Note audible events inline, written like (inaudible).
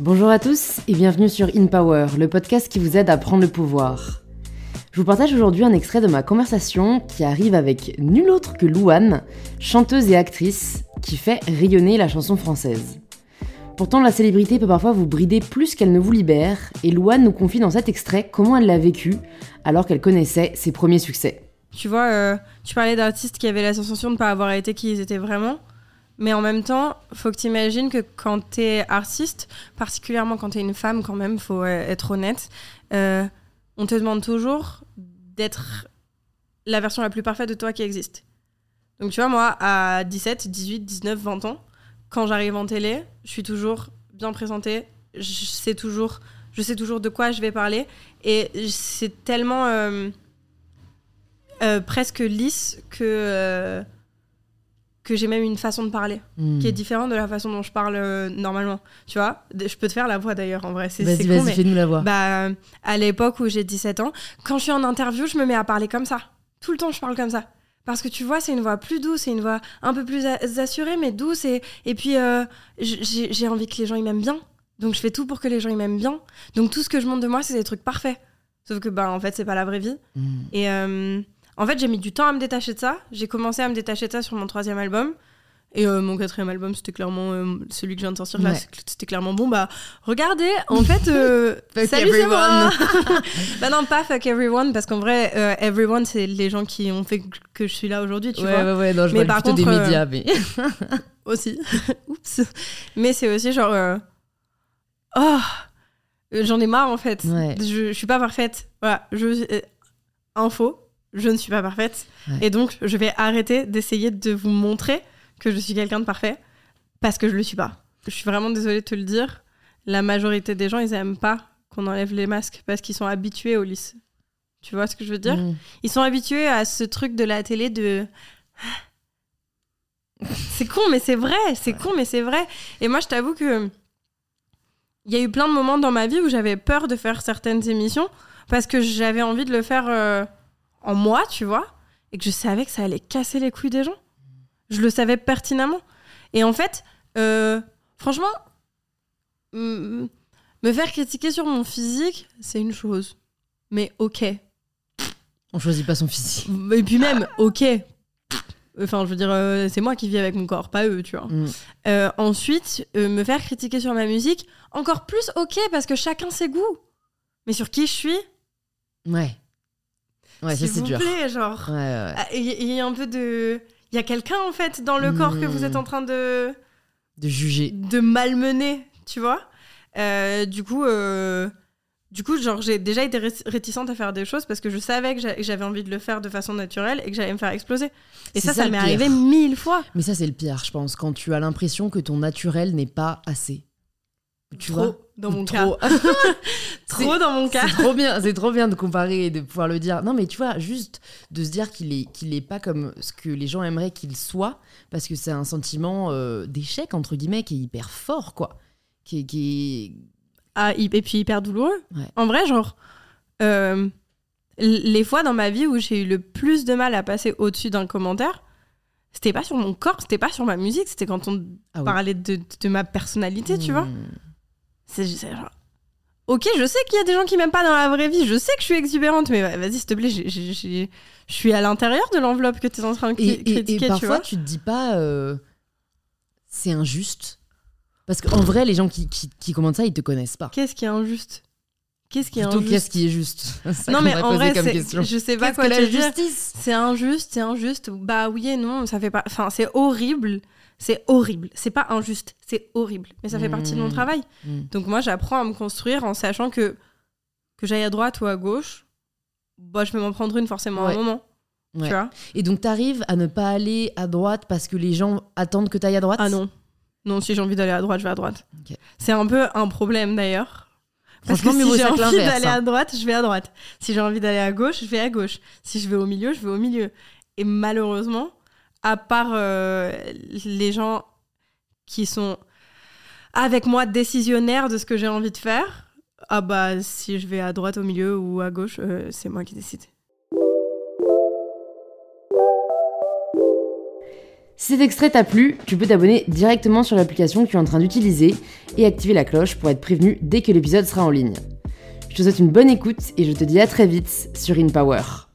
Bonjour à tous et bienvenue sur In Power, le podcast qui vous aide à prendre le pouvoir. Je vous partage aujourd'hui un extrait de ma conversation qui arrive avec nul autre que Louane, chanteuse et actrice qui fait rayonner la chanson française. Pourtant, la célébrité peut parfois vous brider plus qu'elle ne vous libère, et Louane nous confie dans cet extrait comment elle l'a vécu alors qu'elle connaissait ses premiers succès. Tu vois, euh, tu parlais d'artistes qui avaient la sensation de ne pas avoir été qui ils étaient vraiment. Mais en même temps, faut que tu imagines que quand tu es artiste, particulièrement quand tu es une femme, quand même, faut euh, être honnête, euh, on te demande toujours d'être la version la plus parfaite de toi qui existe. Donc tu vois, moi, à 17, 18, 19, 20 ans, quand j'arrive en télé, je suis toujours bien présentée, je sais toujours, je sais toujours de quoi je vais parler, et c'est tellement euh, presque lisse que que j'ai même une façon de parler Hmm. qui est différente de la façon dont je parle euh, normalement. Tu vois, je peux te faire la voix d'ailleurs en vrai, c'est Vas-y, mais fais-nous la voix. bah, à l'époque où j'ai 17 ans, quand je suis en interview, je me mets à parler comme ça. Tout le temps, je parle comme ça. Parce que tu vois, c'est une voix plus douce, c'est une voix un peu plus a- assurée, mais douce. Et, et puis, euh, j'ai j'ai envie que les gens ils m'aiment bien. Donc, je fais tout pour que les gens ils m'aiment bien. Donc, tout ce que je montre de moi, c'est des trucs parfaits. Sauf que, bah, en fait, c'est pas la vraie vie. Hmm. Et euh, en fait, j'ai mis du temps à me détacher de ça. J'ai commencé à me détacher de ça sur mon troisième album. Et euh, mon quatrième album, c'était clairement euh, celui que je viens de sortir là. C'était clairement bon. Bah, regardez, en fait, euh, (laughs) Fuck salut, c'est moi. everyone. (laughs) bah non, pas fuck everyone, parce qu'en vrai, euh, everyone, c'est les gens qui ont fait que je suis là aujourd'hui, tu ouais, vois. ouais, ouais, non, je Mais par contre, des médias, mais. (laughs) Aussi. Oups. Mais c'est aussi genre. Oh, j'en ai marre en fait. Ouais. Je, je suis pas parfaite. Voilà. Je, info, je ne suis pas parfaite. Ouais. Et donc, je vais arrêter d'essayer de vous montrer que je suis quelqu'un de parfait parce que je le suis pas. Je suis vraiment désolée de te le dire. La majorité des gens, ils aiment pas qu'on enlève les masques parce qu'ils sont habitués au lisse. Tu vois ce que je veux dire? Hmm. Ils sont habitués à ce truc de la télé de. C'est con, mais c'est vrai. C'est con, mais c'est vrai. Et moi, je t'avoue que. Il y a eu plein de moments dans ma vie où j'avais peur de faire certaines émissions parce que j'avais envie de le faire euh, en moi, tu vois, et que je savais que ça allait casser les couilles des gens. Je le savais pertinemment. Et en fait, euh, franchement, me faire critiquer sur mon physique, c'est une chose. Mais ok. On choisit pas son physique. Et puis même, ok. Enfin, je veux dire, euh, c'est moi qui vis avec mon corps, pas eux, tu vois. Hmm. Euh, ensuite, me faire critiquer sur ma musique, encore plus ok, parce que chacun ses goûts. Mais sur qui je suis? Ouais. Ouais, S'il vous dur. plaît, genre. Ouais, ouais. Ah, Il y, il y a un peu de. Il y a quelqu'un, en fait, dans le corps que vous êtes en train de, De juger. de malmener, tu vois? Euh, du coup, euh, du coup, genre, j'ai déjà été ré- réticente à faire des choses parce que je savais que j'a- que j'avais envie de le faire de façon naturelle et que j'allais me faire exploser. Et ça, ça ça, m'est arrivé mille fois. Mais ça, c'est le pire, je pense, quand tu as l'impression que ton naturel n'est pas assez. Tu trop, vois dans mon Trop. cas. (laughs) Trop dans mon cas. C'est trop bien, c'est trop bien de comparer et de pouvoir le dire. Non, mais tu vois, juste de se dire qu'il est, qu'il est pas comme ce que les gens aimeraient qu'il soit, parce que c'est un sentiment euh, d'échec entre guillemets qui est hyper fort, quoi. Qui, est- qui Ah, et puis hyper douloureux. Ouais. En vrai, genre, euh, les fois dans ma vie où j'ai eu le plus de mal à passer au-dessus d'un commentaire, c'était pas sur mon corps, c'était pas sur ma musique, c'était quand on Ah parlait de, de ma personnalité, tu vois. C'est c'est genre. Ok, je sais qu'il y a des gens qui m'aiment pas dans la vraie vie, je sais que je suis exubérante, mais vas-y, s'il te plaît, je suis à l'intérieur de l'enveloppe que tu es en train de Et, cri- et- et critiquer, tu parfois, vois. tu te dis pas, euh, c'est injuste? Parce qu'en vrai, les gens qui, qui, qui commentent ça, ils te connaissent pas. Qu'est-ce qui est injuste? Qu'est-ce qui est Plutôt, injuste qu'est-ce qui est juste (laughs) ça Non, mais en vrai, comme c'est- question. je sais pas quoi que te la dire. justice? C'est injuste, c'est injuste. Bah oui et non, ça fait pas. Enfin, c'est horrible. C'est horrible. C'est pas injuste, c'est horrible. Mais ça fait partie de mon Mm. travail. Mm. Donc moi, j'apprends à me construire en sachant que que j'aille à droite ou à gauche, bah je vais m'en prendre une forcément à un moment. Ouais. Tu vois? Et donc, t'arrives à ne pas aller à droite parce que les gens attendent que t'ailles à droite? Ah non. Non, si j'ai envie d'aller à droite, je vais à droite. C'est un peu un problème d'ailleurs. Parce que si j'ai envie d'aller à droite, je vais à droite. Si j'ai envie d'aller à gauche, je vais à gauche. Si je vais au milieu, je vais au milieu. Et malheureusement, à part euh, les gens qui sont avec moi décisionnaires de ce que j'ai envie de faire, ah bah si je vais à droite, au milieu ou à gauche, euh, c'est moi qui décide. Si cet extrait t'a plu, tu peux t'abonner directement sur l'application que tu es en train d'utiliser et activer la cloche pour être prévenu dès que l'épisode sera en ligne. Je te souhaite une bonne écoute et je te dis à très vite sur InPower.